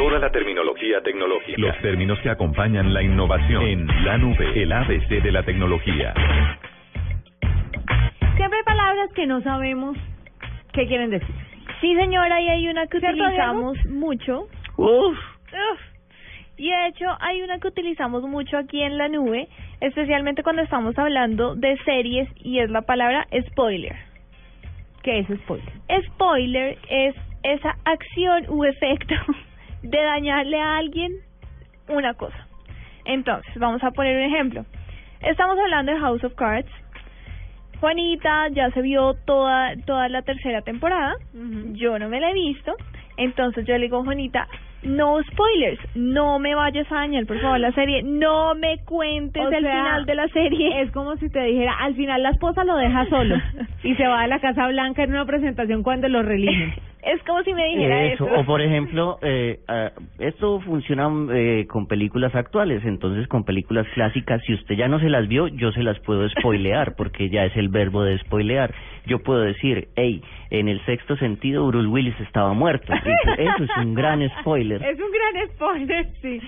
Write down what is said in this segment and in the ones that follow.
Toda la terminología tecnológica. Los términos que acompañan la innovación. En la nube, el ABC de la tecnología. Siempre hay palabras que no sabemos qué quieren decir. Sí, señora, y hay una que ¿Cierto, utilizamos mucho. Uf, Uf. Y de hecho hay una que utilizamos mucho aquí en la nube, especialmente cuando estamos hablando de series y es la palabra spoiler. ¿Qué es spoiler? Spoiler es esa acción u efecto de dañarle a alguien una cosa. Entonces, vamos a poner un ejemplo. Estamos hablando de House of Cards. Juanita ya se vio toda toda la tercera temporada. Yo no me la he visto. Entonces yo le digo, Juanita, no spoilers, no me vayas a dañar, por favor, la serie, no me cuentes O el sea, final de la serie. Es como si te dijera, al final la esposa lo deja solo y se va a la Casa Blanca en una presentación cuando lo religen. Es como si me dijera eso. eso. O por ejemplo, eh, ah, esto funciona eh, con películas actuales, entonces con películas clásicas, si usted ya no se las vio, yo se las puedo spoilear, porque ya es el verbo de spoilear. Yo puedo decir, hey, en el sexto sentido Bruce Willis estaba muerto. Eso, eso es un gran spoiler. Es un gran spoiler, sí.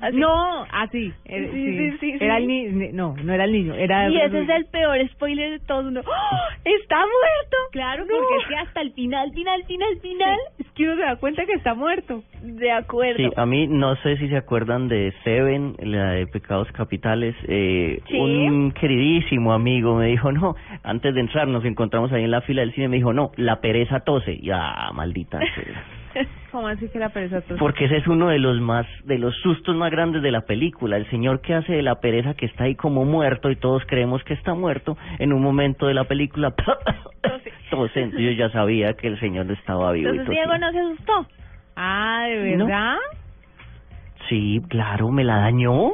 Así. No, así. eh, Sí, sí, sí, Era sí. el niño, no, no era el niño, era... Y ese es el peor spoiler de todos. Uno, ¡Oh! ¡Está muerto! Claro, No. porque es que hasta el final, final, final, final, es que uno se da cuenta que está muerto. De acuerdo. Sí, a mí no sé si se acuerdan de Seven, la de Pecados Capitales. Eh, Sí. Un queridísimo amigo me dijo, no, antes de entrar nos encontramos ahí en la fila del cine, me dijo, no, la pereza tose. Ya, maldita sea. ¿Cómo así que la pereza? Porque ese es uno de los más, de los sustos más grandes de la película. El señor que hace de la pereza que está ahí como muerto y todos creemos que está muerto, en un momento de la película. Entonces yo ya sabía que el señor estaba vivo. Entonces Diego no se asustó. Ah, ¿de No. verdad? Sí, claro, me la dañó.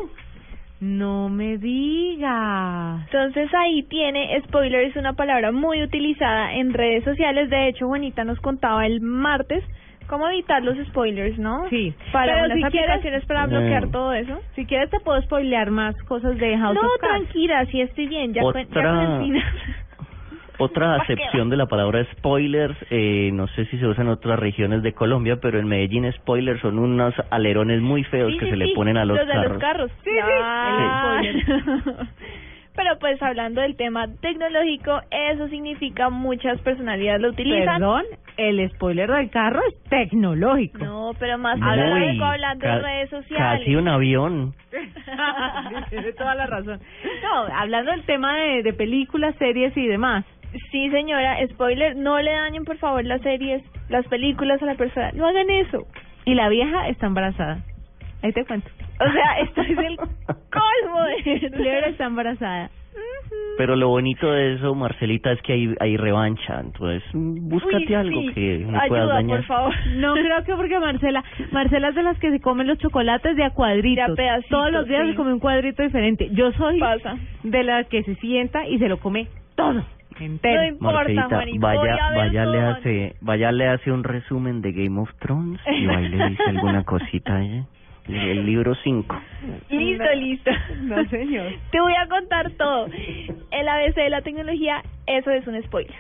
No me digas. Entonces ahí tiene, spoiler es una palabra muy utilizada en redes sociales. De hecho, Juanita nos contaba el martes cómo evitar los spoilers, ¿no? Sí. Para Pero unas si quieres- aplicaciones para bloquear todo eso. Si quieres te puedo spoilear más cosas de House No, of Cards. tranquila, sí estoy bien. Ya, Otra- con el final. Otra ¿Para qué acepción de la palabra spoilers, eh, no sé si se usa en otras regiones de Colombia, pero en Medellín spoilers son unos alerones muy feos Sí, que sí, se le ponen a los, de carros. los carros. Sí, spoiler. Pero pues hablando del tema tecnológico, eso significa muchas personalidades lo utilizan. Perdón, el spoiler del carro es tecnológico. No, pero más Muy, hablando de redes sociales. Casi un avión. Tiene toda la razón. No, hablando del tema de, de películas, series y demás. Sí, señora, spoiler, no le dañen por favor las series, las películas a la persona. No hagan eso. Y la vieja está embarazada. Ahí te cuento. O sea, esto es el colmo de Lebra está embarazada. Pero lo bonito de eso, Marcelita, es que hay, hay revancha. Entonces, búscate Uy, algo sí. que no puedas Ayuda, dañar. por favor. No creo que porque Marcela, Marcela es de las que se comen los chocolates de a cuadritos. De a pedacitos, Todos los días sí. se come un cuadrito diferente. Yo soy Pasa. de las que se sienta y se lo come todo, entero. No importa, Marcelita, Juanito, vaya, vaya, le hace, vaya, le hace un resumen de Game of Thrones y ahí le dice alguna cosita a ella. El libro 5. Listo, No. listo. No, señor. Te voy a contar todo. El ABC de la tecnología, eso es un spoiler.